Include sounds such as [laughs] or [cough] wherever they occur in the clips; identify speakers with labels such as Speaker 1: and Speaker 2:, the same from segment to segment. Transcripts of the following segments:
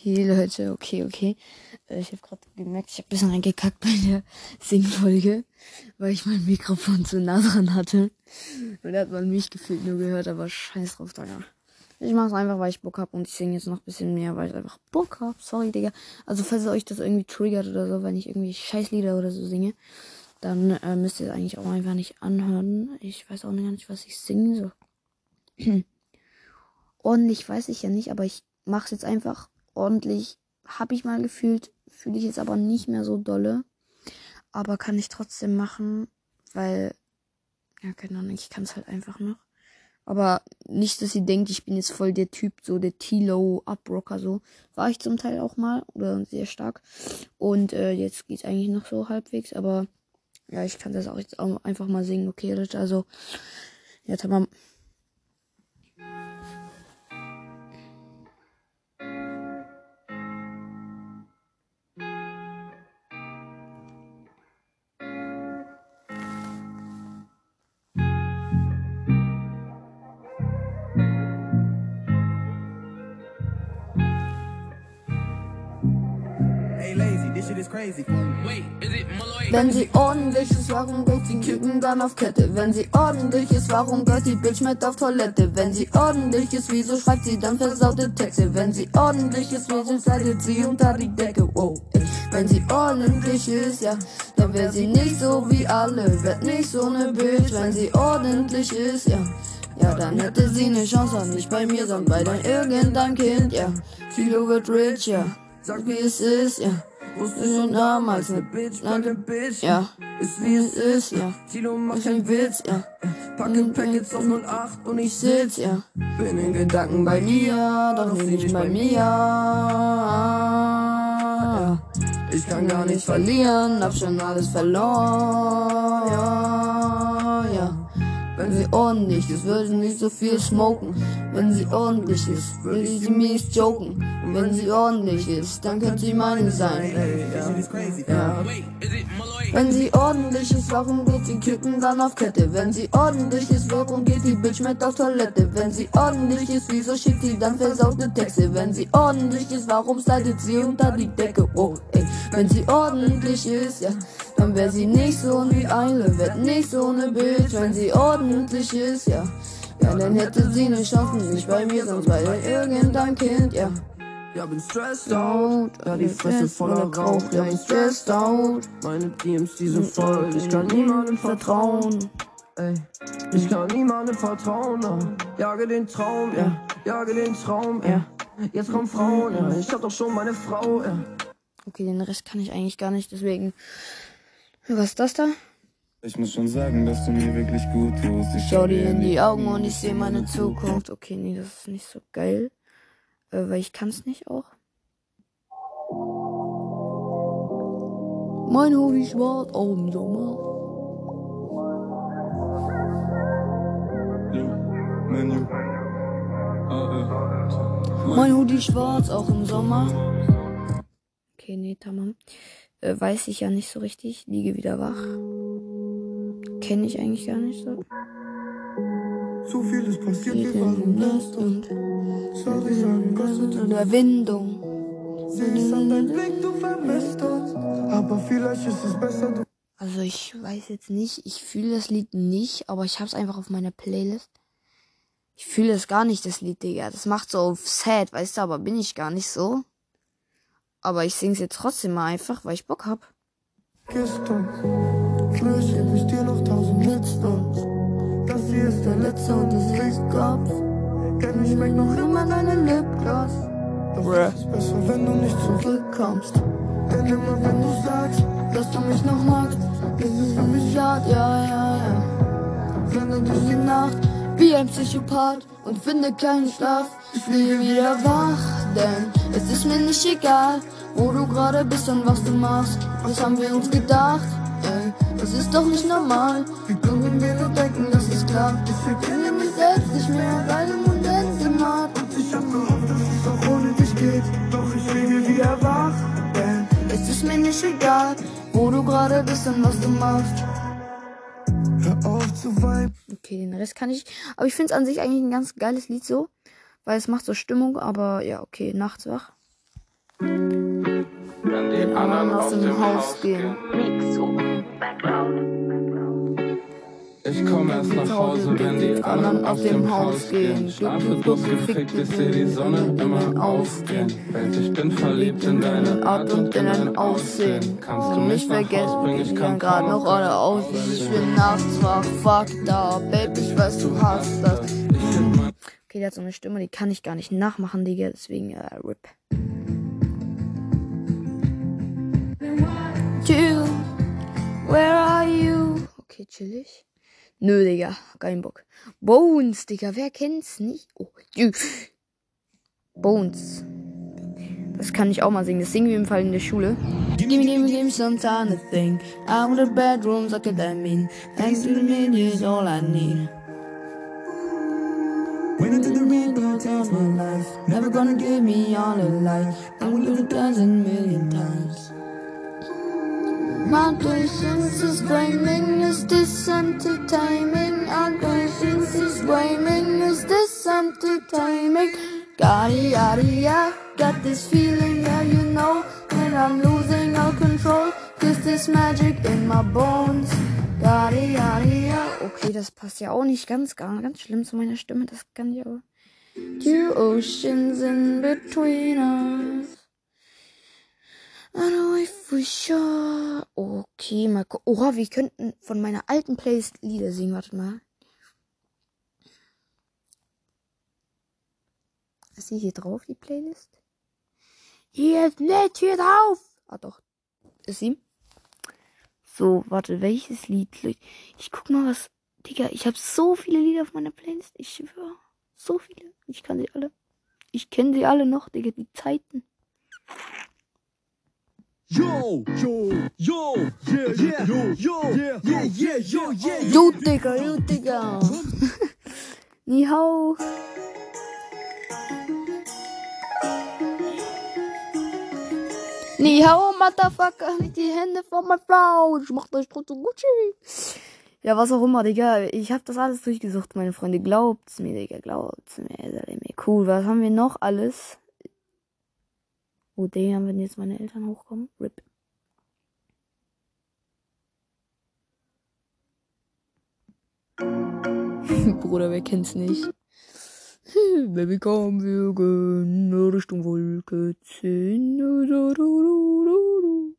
Speaker 1: Hey Leute, okay, okay. Äh, Ich habe gerade gemerkt, ich habe ein bisschen reingekackt bei der [laughs] Singfolge, weil ich mein Mikrofon zu nah dran hatte. Und da hat man mich gefühlt nur gehört, aber scheiß drauf, Digga. Ich mach's einfach, weil ich Bock hab und ich singe jetzt noch ein bisschen mehr, weil ich einfach Bock hab. Sorry, Digga. Also falls euch das irgendwie triggert oder so, wenn ich irgendwie Scheißlieder oder so singe, dann äh, müsst ihr es eigentlich auch einfach nicht anhören. Ich weiß auch nicht, was ich singe. So. ordentlich [clears throat] weiß ich ja nicht, aber ich mach's jetzt einfach ordentlich. Hab ich mal gefühlt, fühle ich jetzt aber nicht mehr so dolle. Aber kann ich trotzdem machen, weil, ja, keine Ahnung, ich kann es halt einfach noch. Aber nicht, dass ihr denkt, ich bin jetzt voll der Typ, so der Tilo Uprocker, so. War ich zum Teil auch mal, oder sehr stark. Und äh, jetzt geht's eigentlich noch so halbwegs, aber ja, ich kann das auch jetzt auch einfach mal singen, okay, Rich, also, ja, tamam.
Speaker 2: Hey,
Speaker 3: Wenn sie ordentlich ist, warum geht die Küken dann auf Kette? Wenn sie ordentlich ist, warum geht die Bitch mit auf Toilette? Wenn sie ordentlich ist, wieso schreibt sie dann versaute Texte? Wenn sie ordentlich ist, wieso slidet sie unter die Decke? Wow, ey. Wenn sie ordentlich ist, ja, dann wär sie nicht so wie alle. Wird nicht so ne Bitch, wenn sie ordentlich ist, ja. Ja, dann hätte sie ne Chance, nicht bei mir, sondern bei dein irgendein Kind, ja. Philo wird rich, ja. Sag wie es ist, ja. Wusste schon damals, ne Bitch,
Speaker 2: Bitch, fucking Bitch.
Speaker 3: ja.
Speaker 2: Ist wie es ist,
Speaker 3: ja.
Speaker 2: Tilo macht keinen Witz.
Speaker 3: Ja.
Speaker 2: Packe Packets auf 08 und ich
Speaker 3: sitz, ja.
Speaker 2: bin in Gedanken bei mir.
Speaker 3: Ja, doch nee, nicht bei mir. Ja.
Speaker 2: Ich kann gar nicht
Speaker 3: Verlieren, hab schon alles verloren. Ja. Wenn sie ordentlich ist, würde sie nicht so viel smoken. Wenn sie ordentlich ist, würde sie mies joken. Und wenn sie ordentlich ist, dann könnte sie meine sein. Ja.
Speaker 4: Malloy?
Speaker 3: Wenn sie ordentlich ist, warum geht die Küken dann auf Kette? Wenn sie ordentlich ist, warum geht die Bitch mit auf Toilette? Wenn sie ordentlich ist, wieso schickt sie dann versaute Texte? Wenn sie ordentlich ist, warum slidet sie unter die Decke? Oh, ey. Wenn sie ordentlich ist, ja, dann wär sie nicht so wie eine, wird nicht so ne Bitch. Wenn sie ordentlich ist, ja, ja, dann hätte sie ne Chance, nicht bei mir, sonst bei irgendein Kind, ja.
Speaker 2: Ja, bin stressed out. Ja, die Fresse voller Rauch. Ja, bin stressed out. Meine DMs, die sind voll. Ich kann niemandem vertrauen. Ey, ich kann niemandem vertrauen. ah. Jage den Traum, ja. Jage den Traum, ja. Jetzt kommen Frauen, ja. Ich hab doch schon meine Frau, ja.
Speaker 1: Okay, den Rest kann ich eigentlich gar nicht, deswegen. Was ist das da?
Speaker 5: Ich muss schon sagen, dass du mir wirklich gut tust. Ich
Speaker 3: Schau dir in die Augen und ich seh meine Zukunft.
Speaker 1: Okay, nee, das ist nicht so geil. Äh, weil ich kann es nicht auch.
Speaker 3: Mein Hoodie schwarz, auch im Sommer.
Speaker 5: Menü.
Speaker 3: Mein Hoodie schwarz, auch im Sommer.
Speaker 1: Okay, nee, tamam. Äh, weiß ich ja nicht so richtig. Liege wieder wach. Kenne ich eigentlich gar nicht so.
Speaker 2: Zu viel ist passiert,
Speaker 3: Geht in den Nest und
Speaker 2: Sorry, sagen, kostet
Speaker 3: in der Windung.
Speaker 2: Siehst an deinem Blick, du vermisst uns. Aber vielleicht ist es besser, du
Speaker 1: Also ich weiß jetzt nicht. Ich fühle das Lied nicht, aber ich hab's einfach auf meiner Playlist. Ich fühle es gar nicht, das Lied, Digga. Das macht so auf sad, weißt du, aber bin ich gar nicht so. Aber ich sing's jetzt trotzdem mal einfach, weil ich Bock hab.
Speaker 2: uns. Schwör, ich dir noch tausend Hits und das hier ist der letzte und es riecht Kopf. Kenn ich schmeckt noch immer deine Lipgloss. Doch es ist besser, wenn du nicht zurückkommst. Denn immer wenn du sagst, dass du mich noch magst, ist es für mich schade, ja, ja, ja. Renne durch die Nacht
Speaker 3: Wie ein Psychopath und finde keinen Schlaf. Ich fliege wieder wach, denn es ist mir nicht egal, wo du gerade bist und was du machst. Was haben wir uns gedacht? Ey, das ist doch nicht normal.
Speaker 2: Wie können wir nur denken, dass es klappt? Ich erkenne mich selbst nicht mehr, weil im Mund Enzimat. Und ich hab gehofft, dass es auch ohne dich geht. Doch ich fliege wieder wach, denn
Speaker 3: Es ist mir nicht egal, wo du gerade bist und was du machst.
Speaker 2: hör auf zu weinen.
Speaker 1: Okay, den Rest kann ich. Aber ich finde es an sich eigentlich ein ganz geiles Lied so. Weil es macht so Stimmung, aber ja, okay, nachts wach.
Speaker 5: wenn die
Speaker 3: den anderen aus dem Haus gehen.
Speaker 5: Ich komm erst nach Hause, wenn die anderen aus dem Haus gehen. Schlafe bloß gefickt, ich seh die Sonne immer aufgehen. Welt, ich bin verliebt in deine Art und in dein Aussehen. Kannst du mich
Speaker 3: nicht
Speaker 5: nach Haus
Speaker 3: vergessen, ich kann
Speaker 5: kann
Speaker 3: grad noch alle aus. Ich bin nachts wach, fuck da, Baby, ich weiß, du hast das. Okay, der hat so eine Stimme, die kann ich gar nicht nachmachen, Digga, deswegen äh, RIP. Jill, where are you? Okay, chillig. Nö, Digga, kein Bock. Bones, Digga, wer kennt's nicht? Oh, Jill. Bones. Das kann ich auch mal singen. Das singen wir im Fall in der Schule. Gimme, gimme, gimme some time to think. I'm the bedroom, so could that mean? Thanks to me, is all I need.
Speaker 2: Went into the rebound, changed my life.
Speaker 3: Never gonna give me all a lie. I will live a dozen million times. My patience is waning. Is this entertaining? Our patience is waning. Is this entertaining? Got it, got it, yeah. Got this feeling, yeah, you know. That I'm losing all control. Cause there's magic in my bones. Okay, das passt ja auch nicht ganz, gar, ganz schlimm zu meiner Stimme. Das kann ich aber. Two oceans in between us. I know if we sure. Okay, mal gucken. Oha, wir könnten von meiner alten Playlist Lieder singen. Wartet mal. Ist sie hier drauf, die Playlist? Hier ist nicht hier drauf. Ah, doch. Ist sie? So, warte, welches Lied? Ich guck mal, was. Digga, ich habe so viele Lieder auf meiner Playlist. Ich schwöre. So viele. Ich kann sie alle. Ich kenne sie alle noch, Digga, die Zeiten.
Speaker 6: Yo, yo, yo, yeah, yeah, yo, yo, yeah, yeah, yeah, yo, yeah.
Speaker 3: Jo, Digga, jo, Digga. [laughs] Ni hao. Ni hao, Motherfucker. Nicht die Hände von meiner Frau. Ich mach das trotzdem Gucci. Ja, was auch immer, Digga. Ich hab das alles durchgesucht, meine Freunde. Glaubt's mir, Digga. Glaubt's mir. Seid mir cool. Was haben wir noch alles? Oh, Digga, wenn jetzt meine Eltern hochkommen. RIP. [laughs] Bruder, wer kennt's nicht? Baby, komm, wir gehen Richtung Wolke 10. Du, du, du, du, du, du.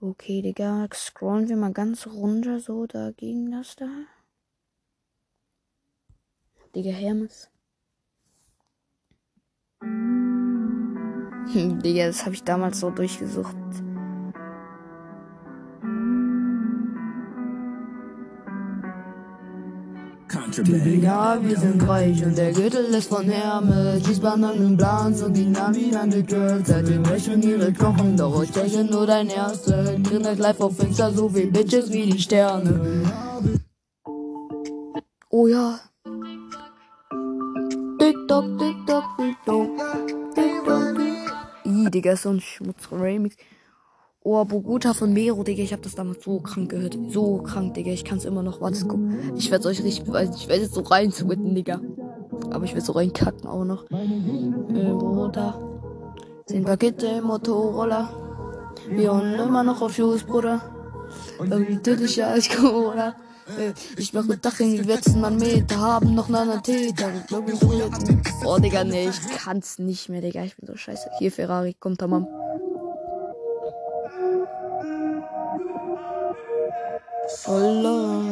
Speaker 3: Okay, Digga, scrollen wir mal ganz runter, so, da ging das da. Digga, Hermes. Hm, Digga, das habe ich damals so durchgesucht. Ja, wir sind reich und der Gürtel ist von Hermes. Cheesebannen und Blans und die Navi an der Girl. Seitdem möchten ihre kochen, doch ich steche nur dein Erste. Internet live auf Insta, so wie Bitches wie die Sterne. Oh ja. TikTok, TikTok, TikTok. TikTok. Ih, Digga, so ein Schmutz-Remix. Oh, Bogota von Mero, Digga, ich hab das damals so krank gehört. So krank, Digga, ich kann's immer noch. Warte, guck. Ich werd's euch richtig beweisen. Ich werd jetzt so rein switten, Digga. Aber ich werd so reinkacken auch noch. Äh, Bruder. Zehn Pakete im Motorroller. Wir unten immer noch auf Schuss, Bruder. Irgendwie tödlich ja als Corona. Äh, Ich mache Dach in die letzten Mann Meter, haben noch einen Täter. Oh, Digga, nee, ich kann's nicht mehr, Digga. Ich bin so scheiße. Hier, Ferrari, kommt tamam. Allah,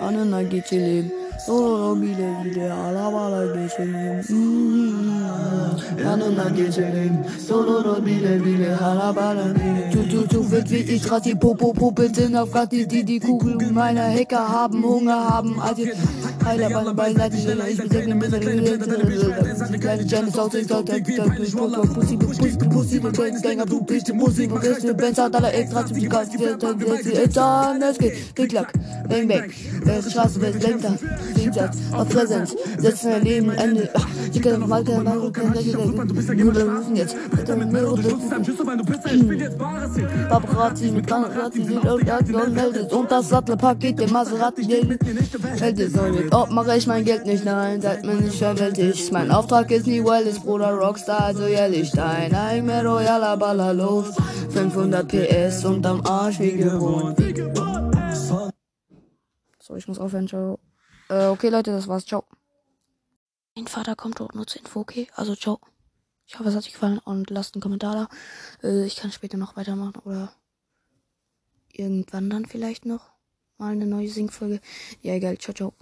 Speaker 3: anana geçelim. Sonra bile bile arabalar geçelim. Yanına geçelim. Sonra bile bile geçelim. Tu tu tu wird wie ich die Popo Puppeten auf Gatti, die die Kugeln meiner Hacker haben, Hunger haben. Also, Heiler, Beine, Beiseite, ich bin sehr mit der Kleine Janice aus der Stadt, der Pussy, Pussy, Pussy, Gänger, du bist die Musik, und das ist Benz hat alle extra zu die Gas, es geht, Klick-Klack, Bang Bang, äh, Straße, West, Lenker, Gegensatz, auf Präsenz, setzen dein Leben, Ende, Dicke, Malke, Malke, nur der Rufen jetzt, Paparazzi mit Paparazzi, die irgendwas meldet, und das Sattelpaket, der Maserati, der hält es, soll mit
Speaker 1: ob mache ich mein Geld nicht, nein, seid mir nicht verwältigt. Mein Auftrag ist nie Wellness, Bruder Rockstar, also jährlich dein. Ein mehr royaler Baller los, 500 PS und am Arsch wie gewohnt.
Speaker 3: So, ich muss aufhören, ciao. Äh, okay, Leute, das war's, ciao. Mein Vater kommt dort nur zur Info, okay? Also, ciao. Ich hoffe, es hat euch gefallen und lasst einen Kommentar da. Äh, ich kann später noch weitermachen oder irgendwann dann vielleicht noch mal eine neue Singfolge. Ja, egal. Ciao, ciao.